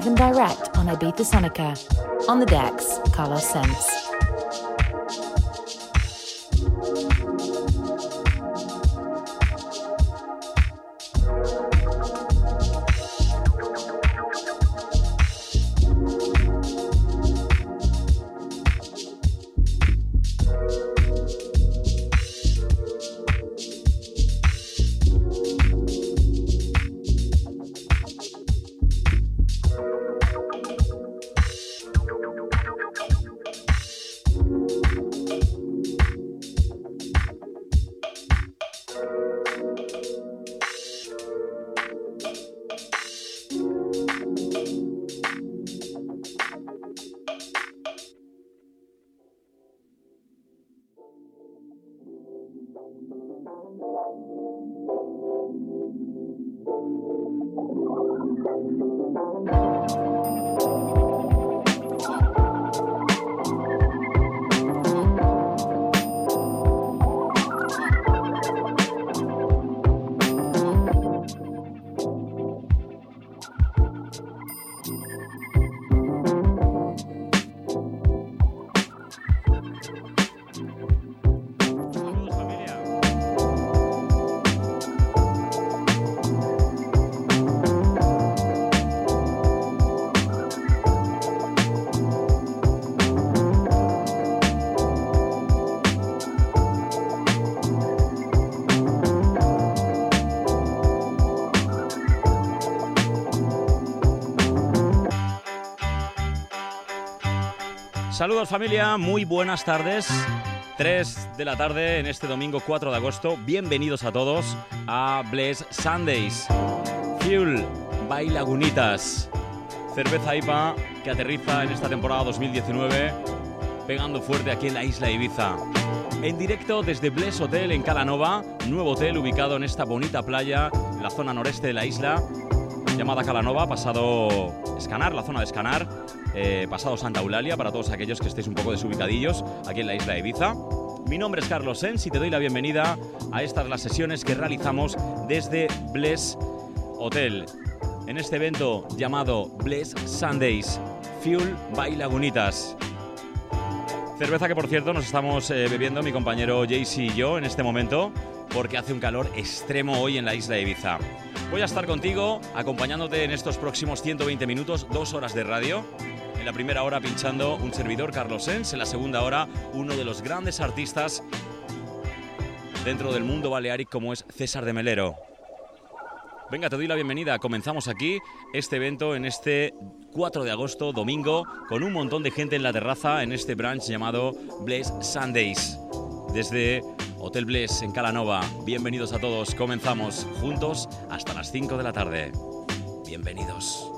live and direct on Ibiza Sonica. On the decks, Carlos Sense. Saludos familia, muy buenas tardes. 3 de la tarde en este domingo 4 de agosto. Bienvenidos a todos a Bless Sundays. Fuel by Lagunitas. Cerveza IPA que aterriza en esta temporada 2019 pegando fuerte aquí en la isla Ibiza. En directo desde Bless Hotel en Calanova, nuevo hotel ubicado en esta bonita playa la zona noreste de la isla llamada Calanova, pasado Escanar, la zona de Escanar eh, pasado Santa Eulalia, para todos aquellos que estéis un poco desubicadillos aquí en la isla de Ibiza. Mi nombre es Carlos Sens y te doy la bienvenida a estas las sesiones que realizamos desde Bless Hotel. En este evento llamado Bless Sundays, Fuel by Lagunitas. Cerveza que por cierto nos estamos eh, bebiendo mi compañero Jaycee y yo en este momento porque hace un calor extremo hoy en la isla de Ibiza. Voy a estar contigo acompañándote en estos próximos 120 minutos, dos horas de radio en la primera hora pinchando un servidor Carlos Sens, en la segunda hora uno de los grandes artistas dentro del mundo balearic como es César de Melero. Venga, te doy la bienvenida. Comenzamos aquí este evento en este 4 de agosto, domingo, con un montón de gente en la terraza en este brunch llamado Bless Sundays. Desde Hotel Bless en Calanova. Bienvenidos a todos. Comenzamos juntos hasta las 5 de la tarde. Bienvenidos.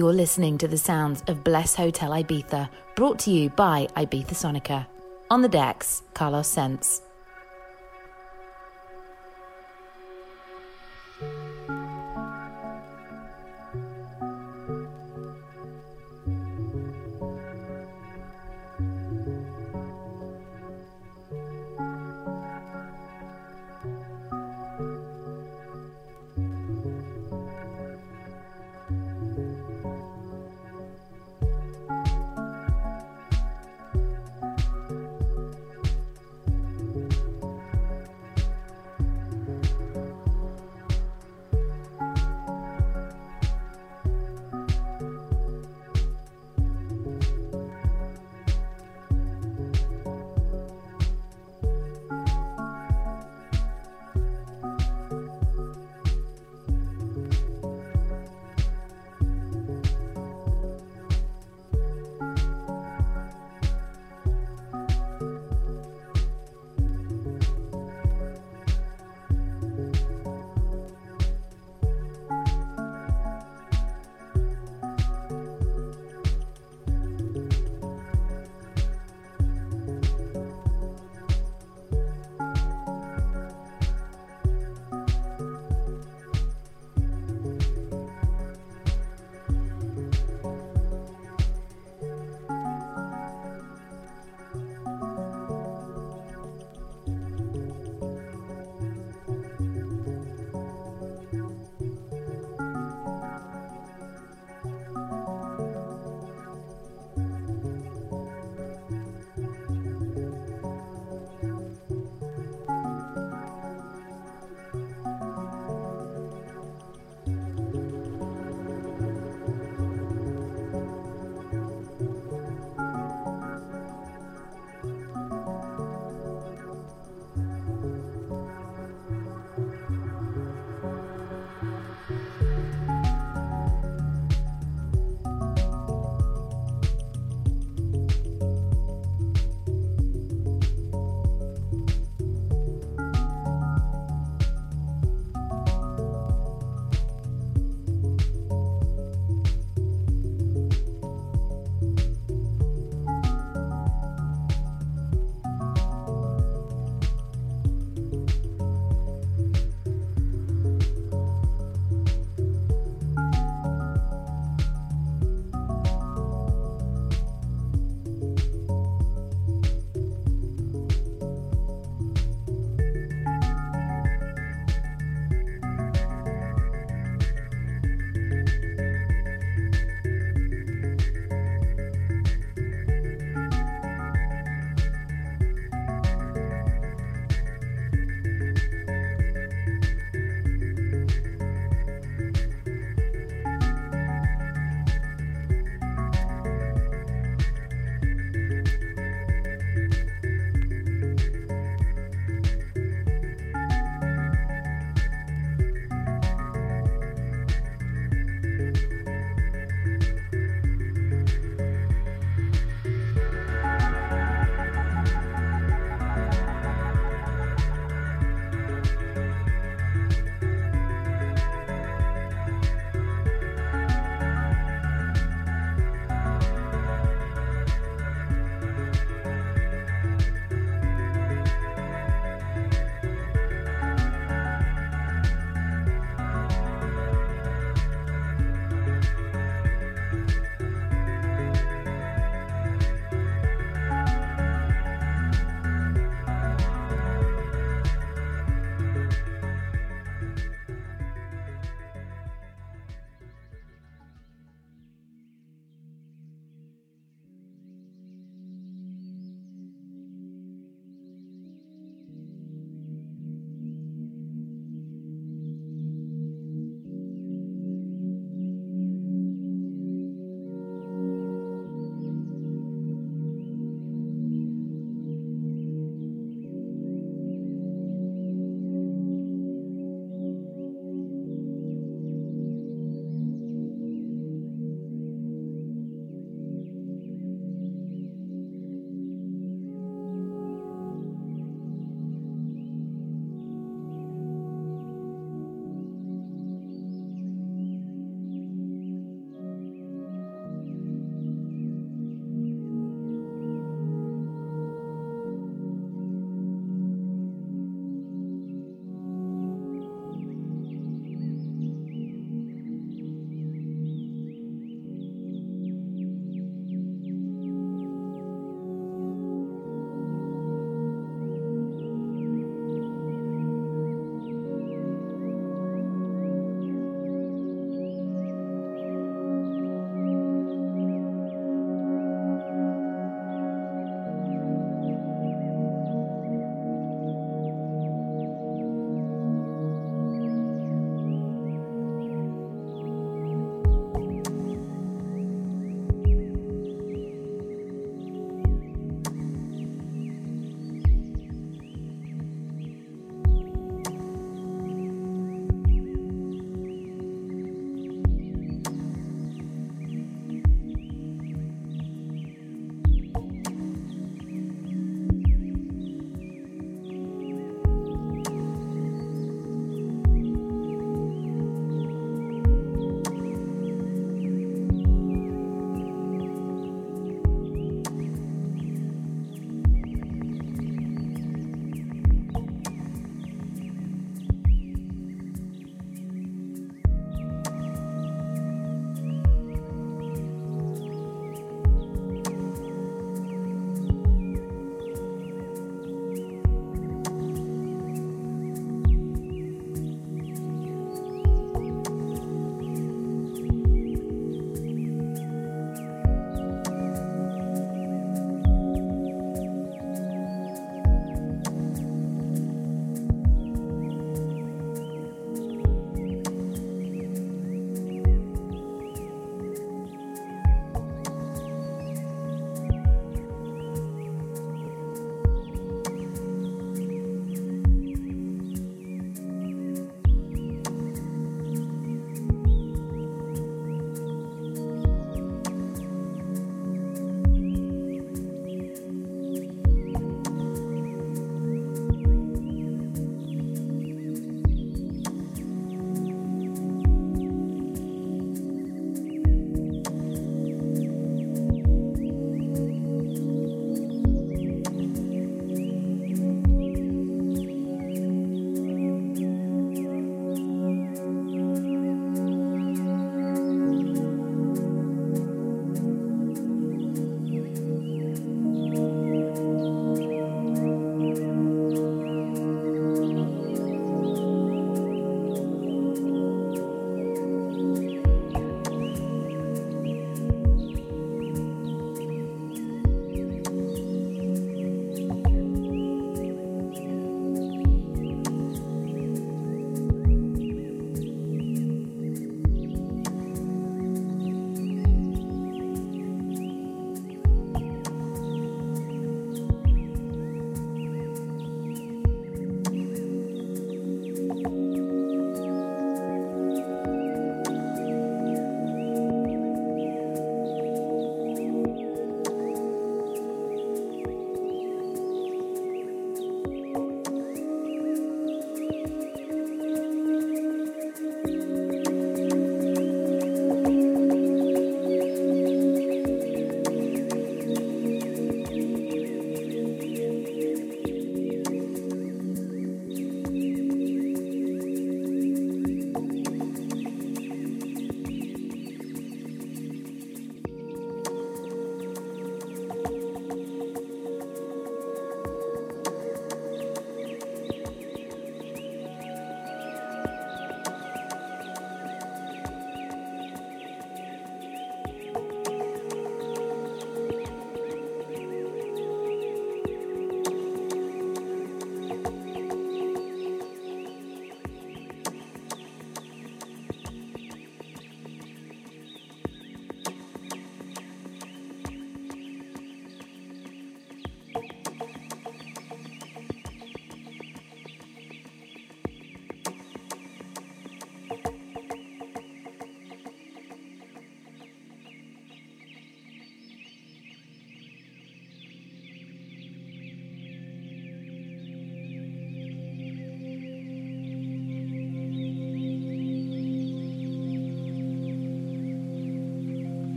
You're listening to the sounds of Bless Hotel Ibiza, brought to you by Ibiza Sonica. On the decks, Carlos Sense.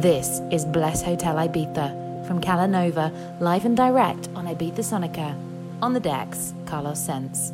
This is Bless Hotel Ibiza from Calanova, live and direct on Ibiza Sonica. On the decks, Carlos Sense.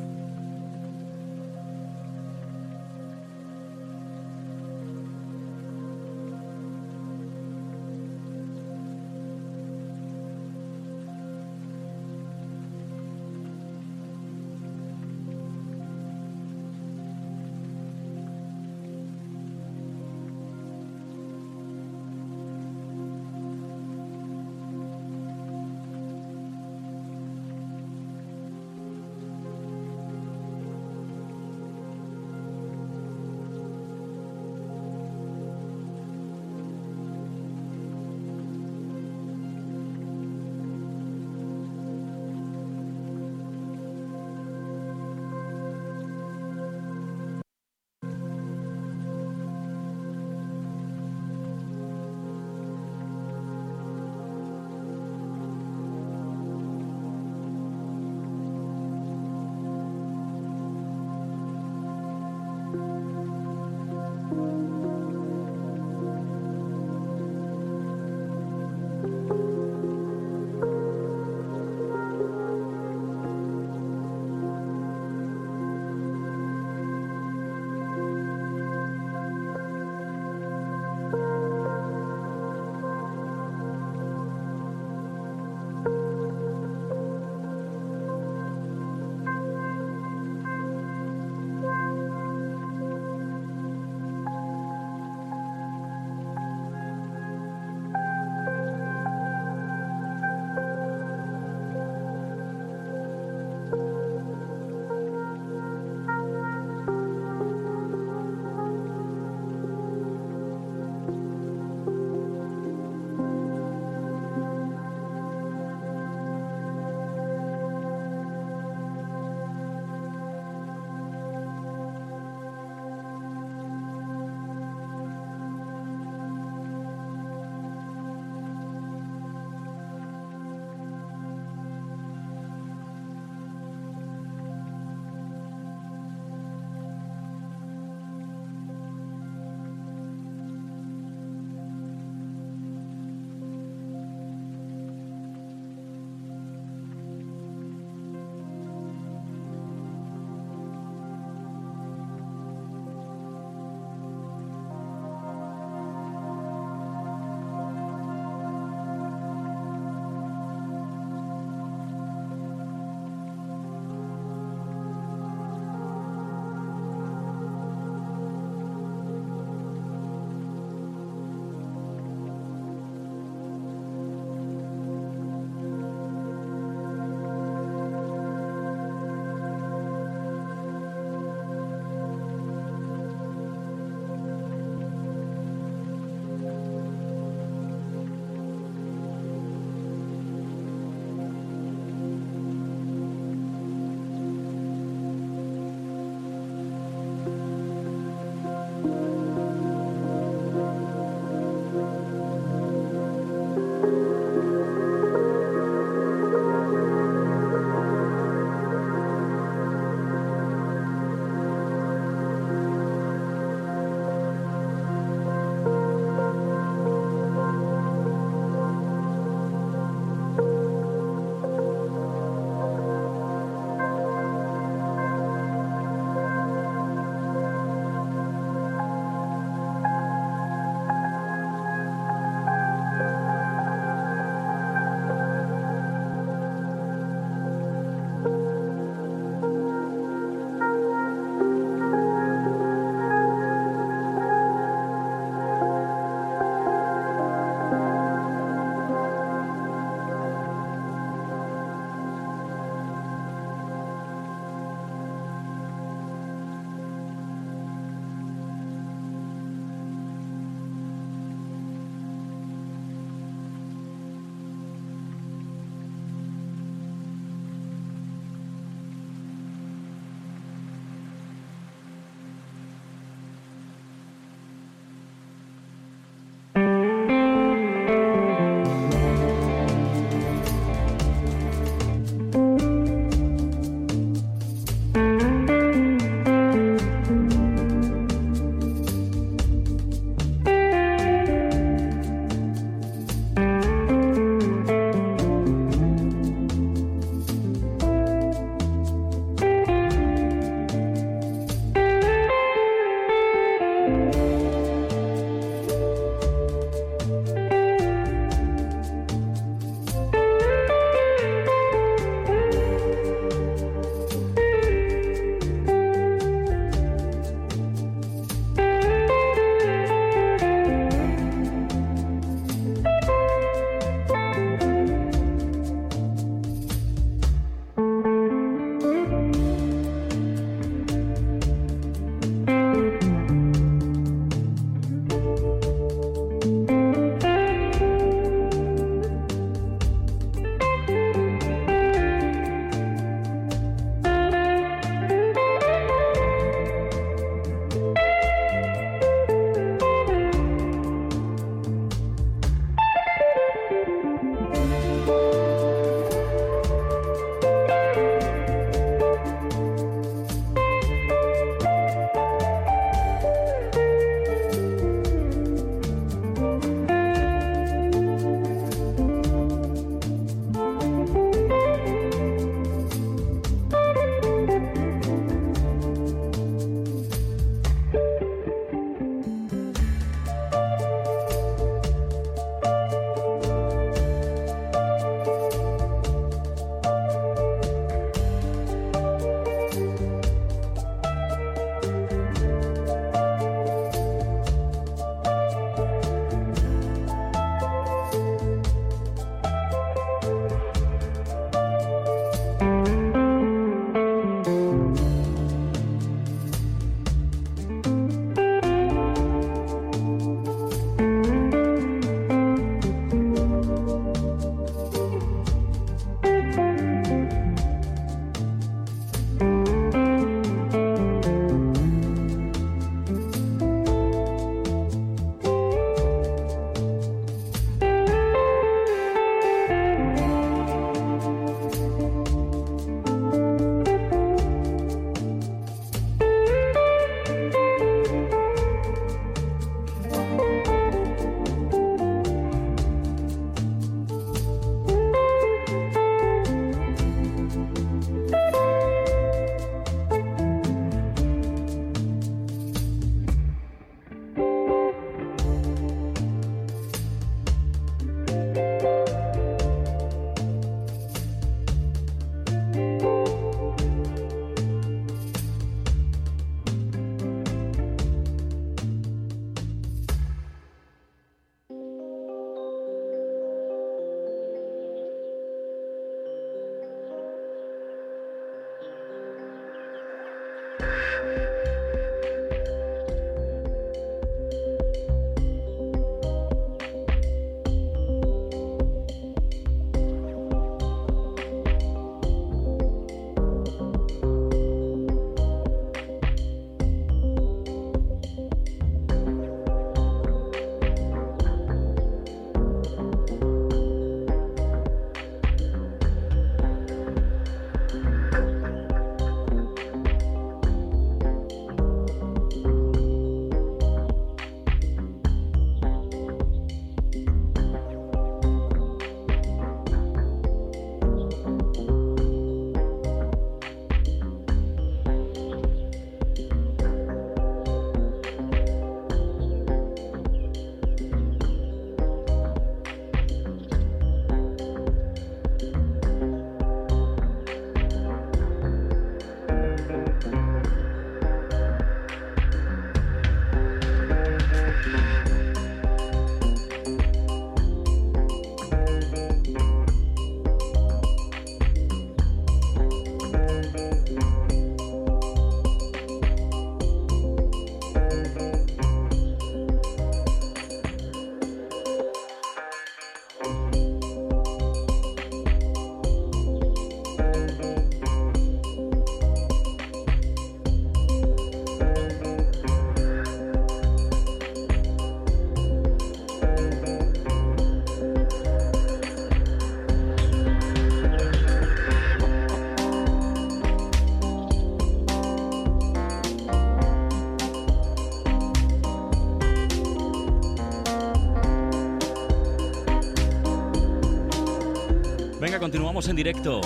Continuamos en directo.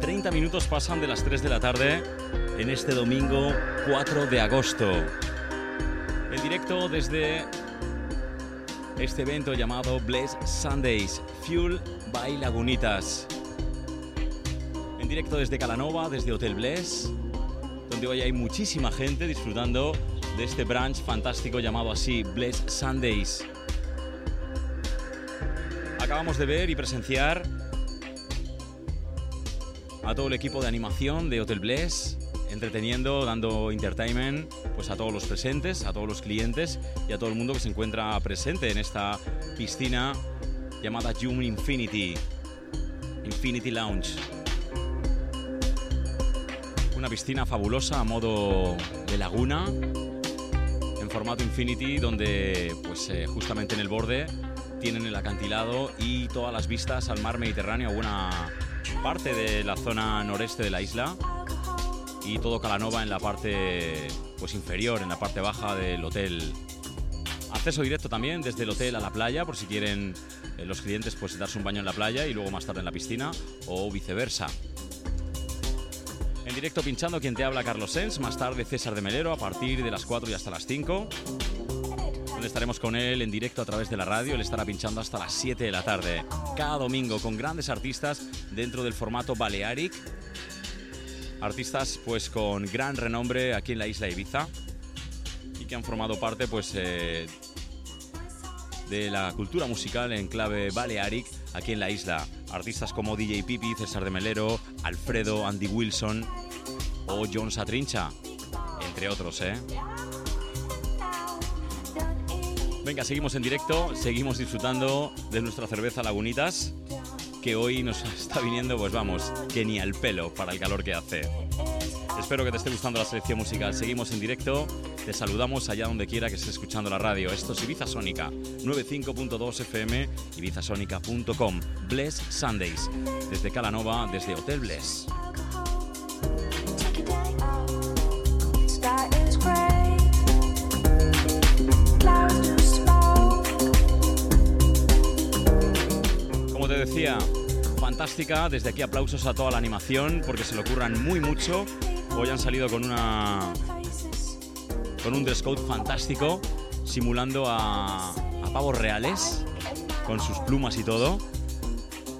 30 minutos pasan de las 3 de la tarde en este domingo 4 de agosto. En directo desde este evento llamado Bless Sundays, Fuel by Lagunitas. En directo desde Calanova, desde Hotel Bless, donde hoy hay muchísima gente disfrutando de este brunch fantástico llamado así, Bless Sundays. Acabamos de ver y presenciar a todo el equipo de animación de Hotel Bless, entreteniendo, dando entertainment pues a todos los presentes, a todos los clientes y a todo el mundo que se encuentra presente en esta piscina llamada June Infinity, Infinity Lounge. Una piscina fabulosa a modo de laguna, en formato Infinity, donde pues eh, justamente en el borde tienen el acantilado y todas las vistas al mar Mediterráneo, buena parte de la zona noreste de la isla y todo Calanova en la parte pues inferior, en la parte baja del hotel. Acceso directo también desde el hotel a la playa por si quieren eh, los clientes pues darse un baño en la playa y luego más tarde en la piscina o viceversa. En directo pinchando quien te habla Carlos Sens, más tarde César de Melero a partir de las 4 y hasta las 5 estaremos con él en directo a través de la radio. Él estará pinchando hasta las 7 de la tarde, cada domingo, con grandes artistas dentro del formato Balearic. Artistas pues con gran renombre aquí en la isla Ibiza y que han formado parte pues eh, de la cultura musical en clave Balearic aquí en la isla. Artistas como DJ Pipi, César de Melero, Alfredo, Andy Wilson o John Satrincha, entre otros, ¿eh? Venga, seguimos en directo, seguimos disfrutando de nuestra cerveza Lagunitas, que hoy nos está viniendo, pues vamos, que ni al pelo para el calor que hace. Espero que te esté gustando la selección musical. Seguimos en directo, te saludamos allá donde quiera que estés escuchando la radio. Esto es Ibiza Sónica, 95.2 FM, ibizasónica.com. Bless Sundays, desde Calanova, desde Hotel Bless. Te decía, fantástica. Desde aquí aplausos a toda la animación porque se lo ocurran muy mucho. Hoy han salido con una con un dress fantástico, simulando a, a pavos reales con sus plumas y todo.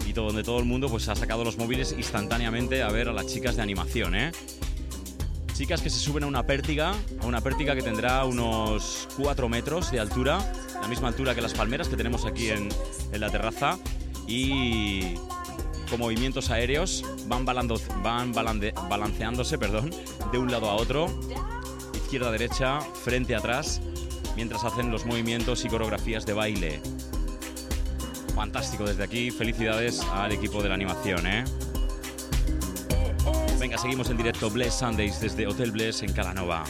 Y todo, donde todo el mundo pues ha sacado los móviles instantáneamente a ver a las chicas de animación, ¿eh? Chicas que se suben a una pértiga, a una pértiga que tendrá unos 4 metros de altura, la misma altura que las palmeras que tenemos aquí en, en la terraza, y con movimientos aéreos van, balando, van balanceándose perdón, de un lado a otro, izquierda, derecha, frente, atrás, mientras hacen los movimientos y coreografías de baile. Fantástico desde aquí, felicidades al equipo de la animación, ¿eh? Venga, seguimos en directo Bless Sundays desde Hotel Bless en Calanova.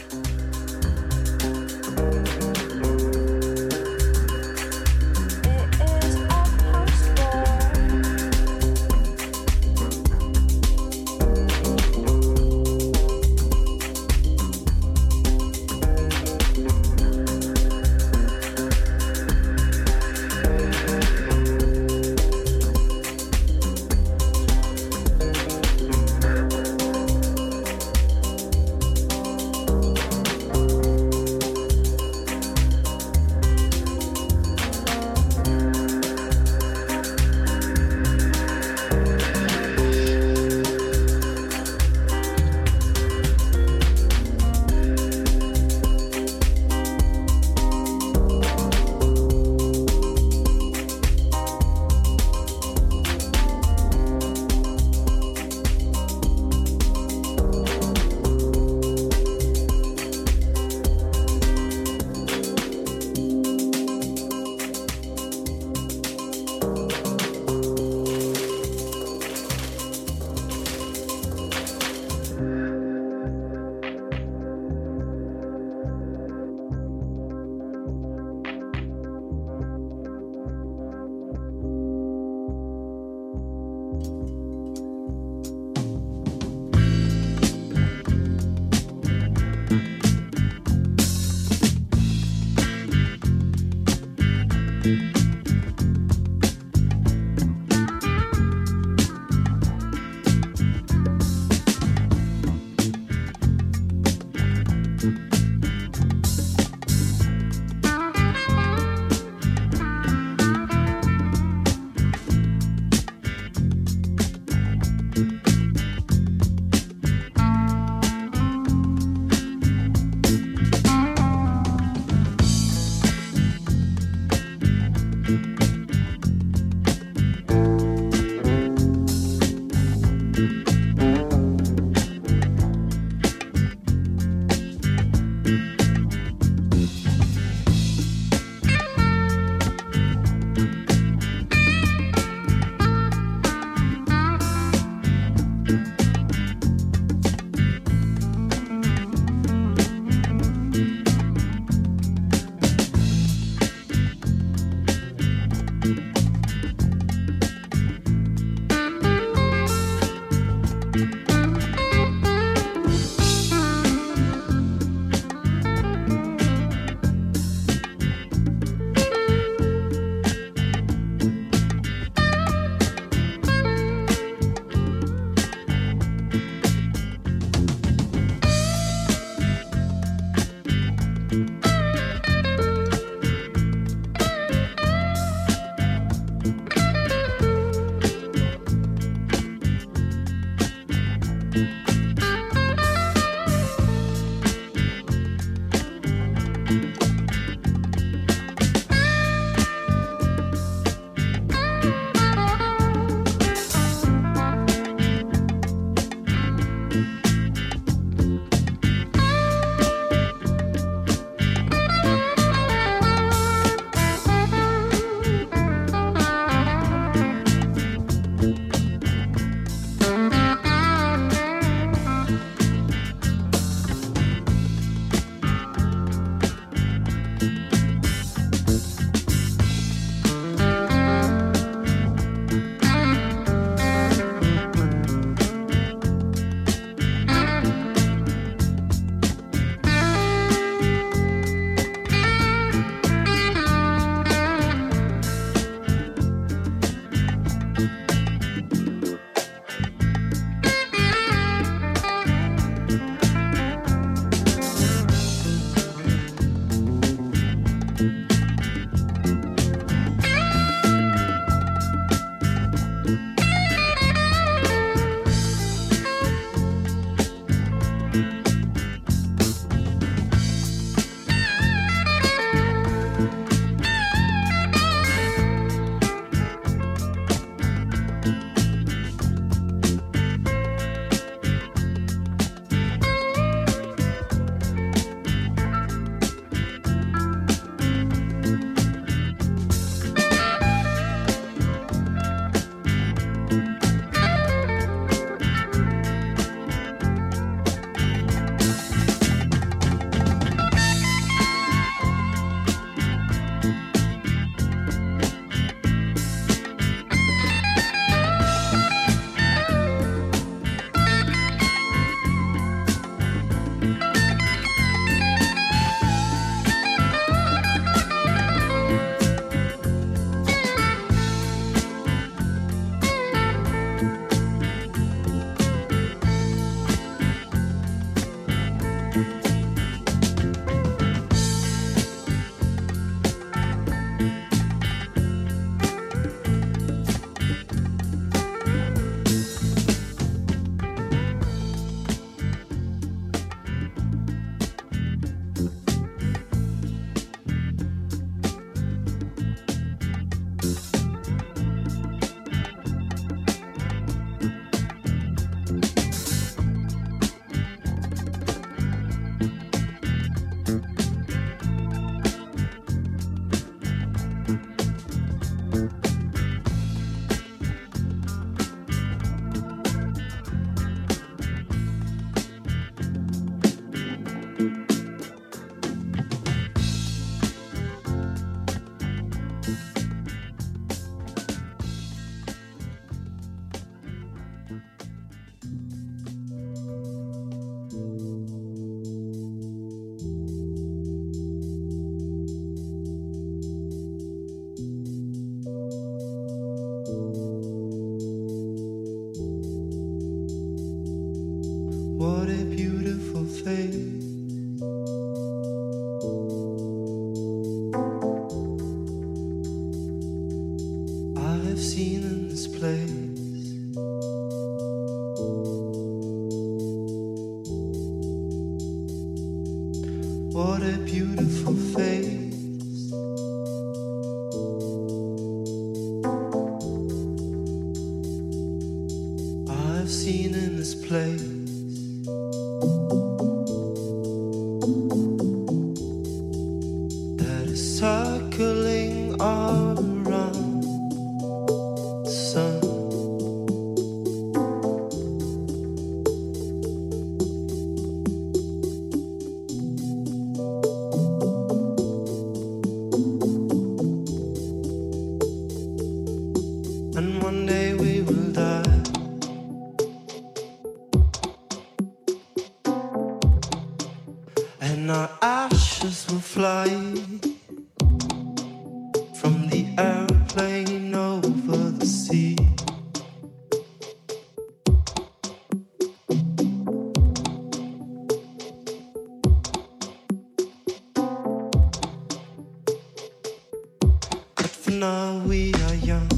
now we are young.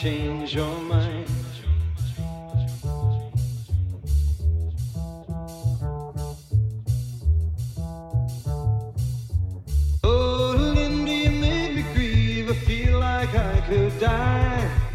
change your mind. Oh, Lindy, you made me grieve. I feel like I could die.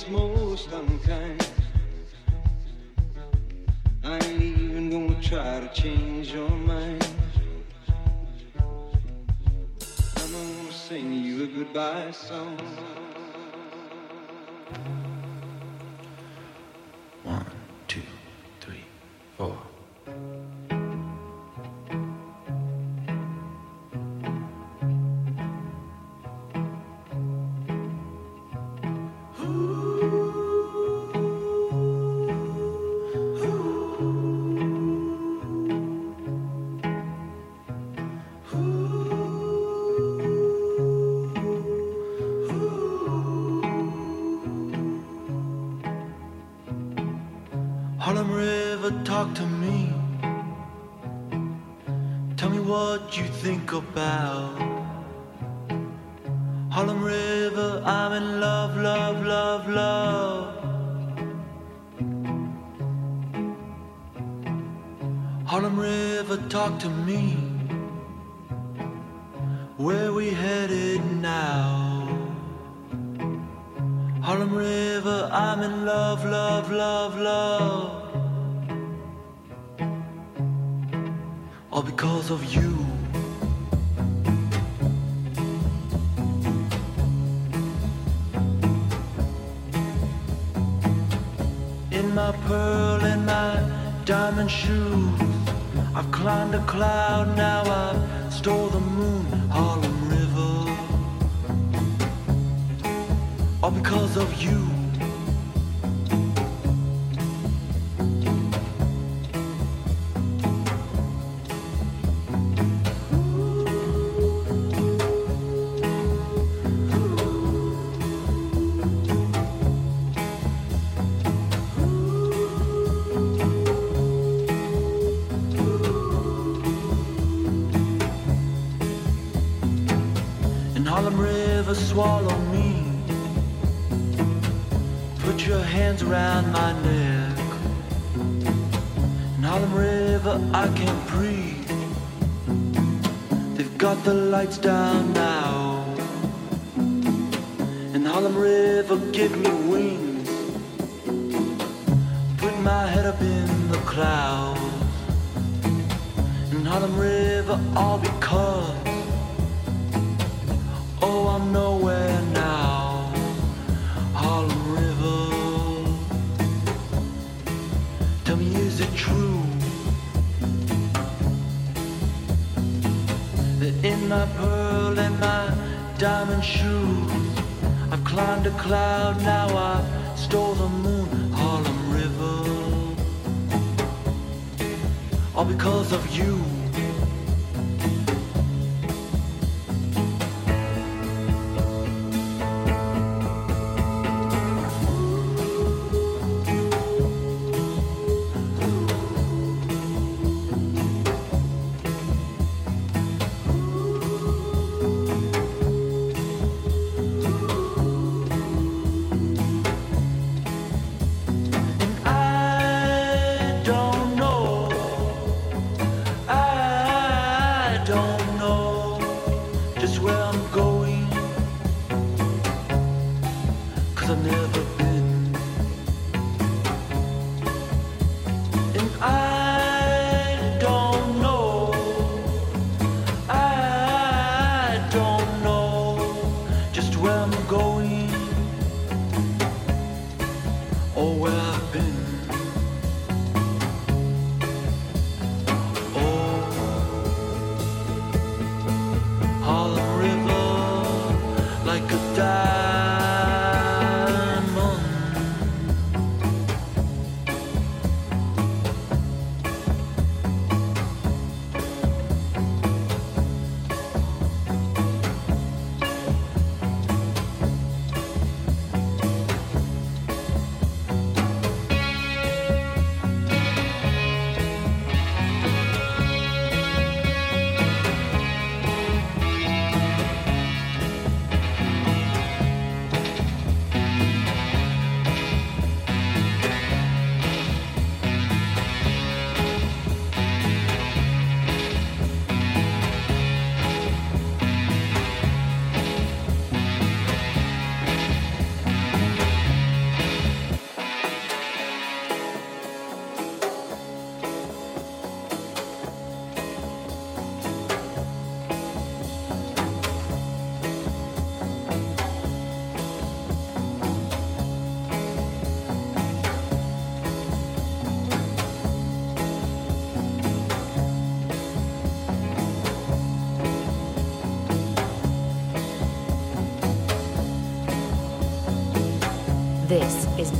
is most unkind. I ain't even gonna try to change your mind. I'm gonna sing you a goodbye song. Think about swallow me. Put your hands around my neck. In Harlem River, I can't breathe. They've got the lights down now. In Harlem River, give me wings. Put my head up in the clouds. In Harlem River, all because. Nowhere now. Harlem River. Tell me, is it true that in my pearl and my diamond shoes, I've climbed a cloud, now I've stole the moon, Harlem River, all because of you.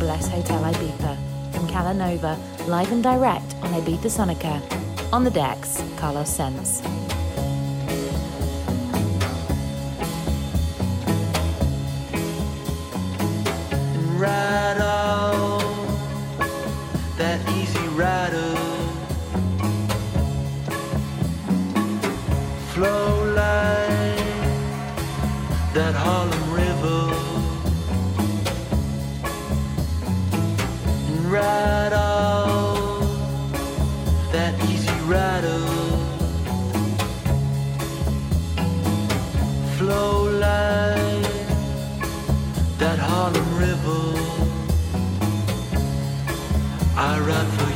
Bless Hotel Ibiza from Calanova, live and direct on Ibiza Sonica. On the decks, Carlos Sense. love.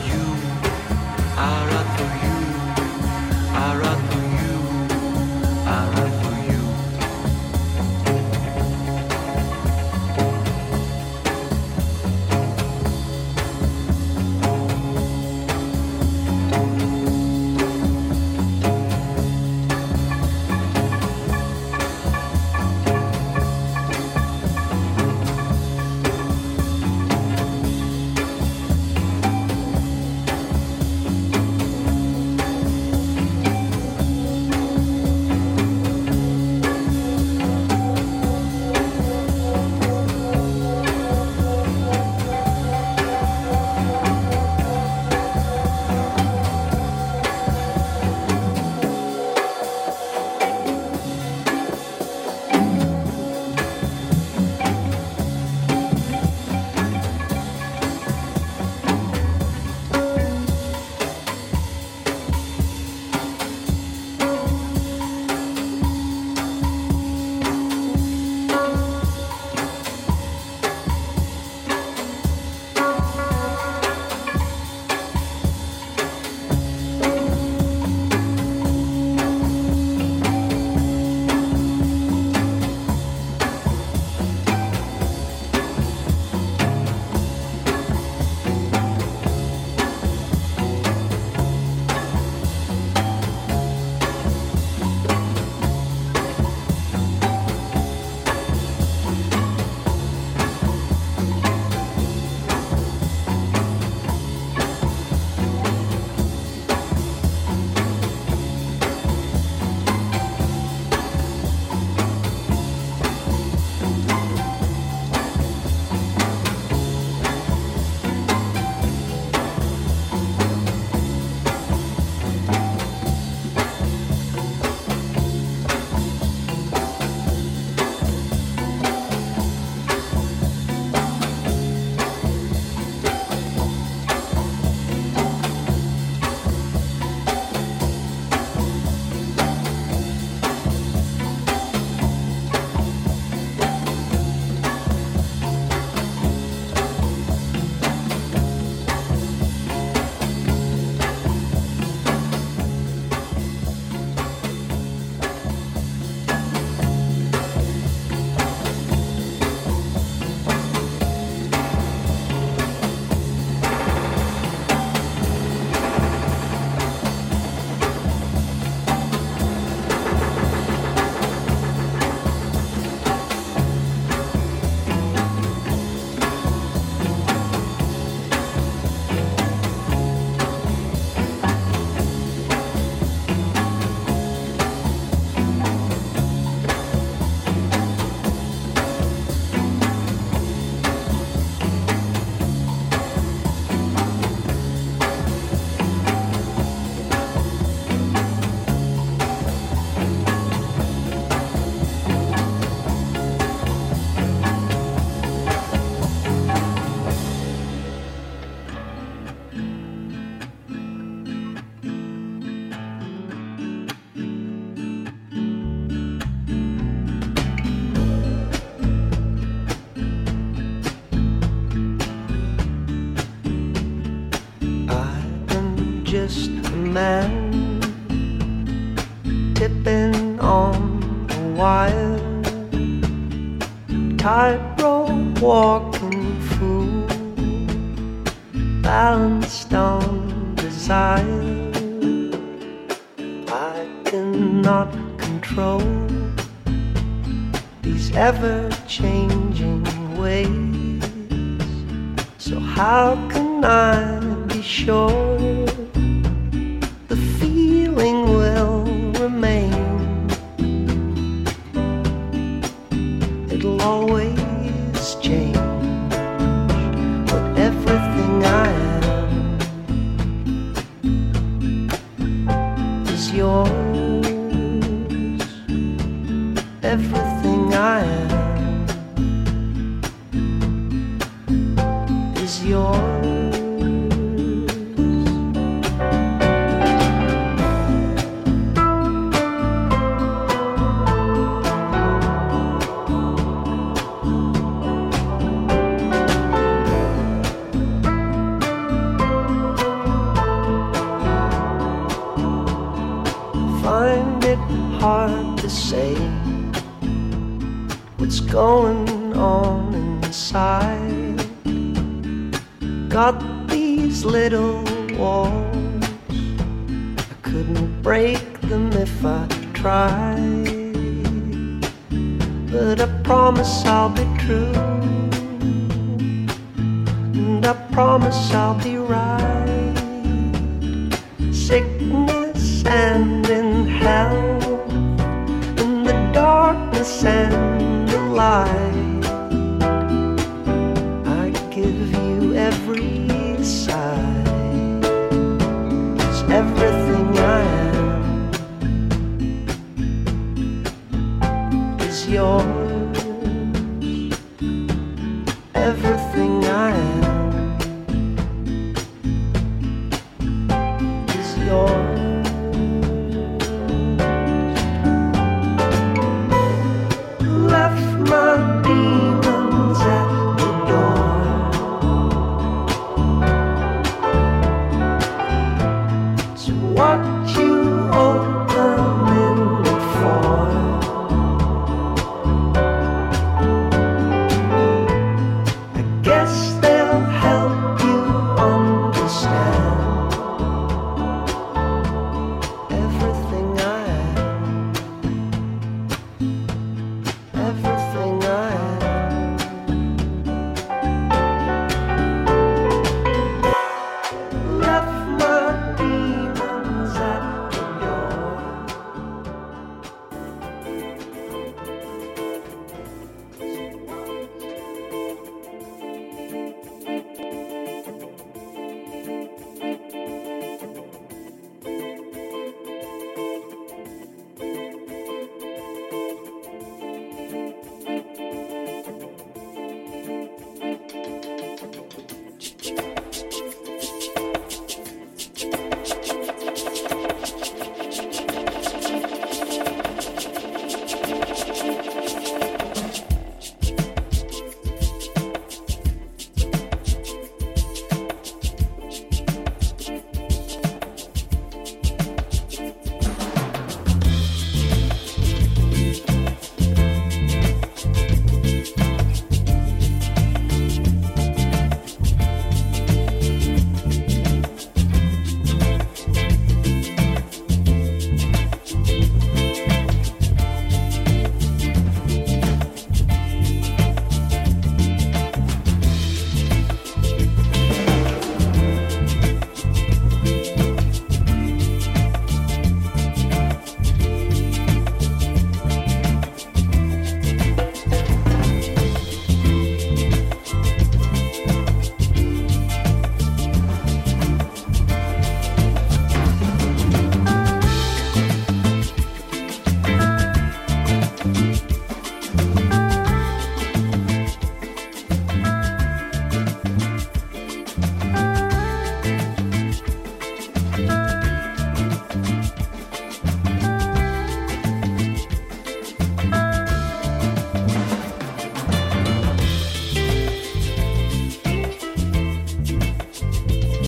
It'll always change,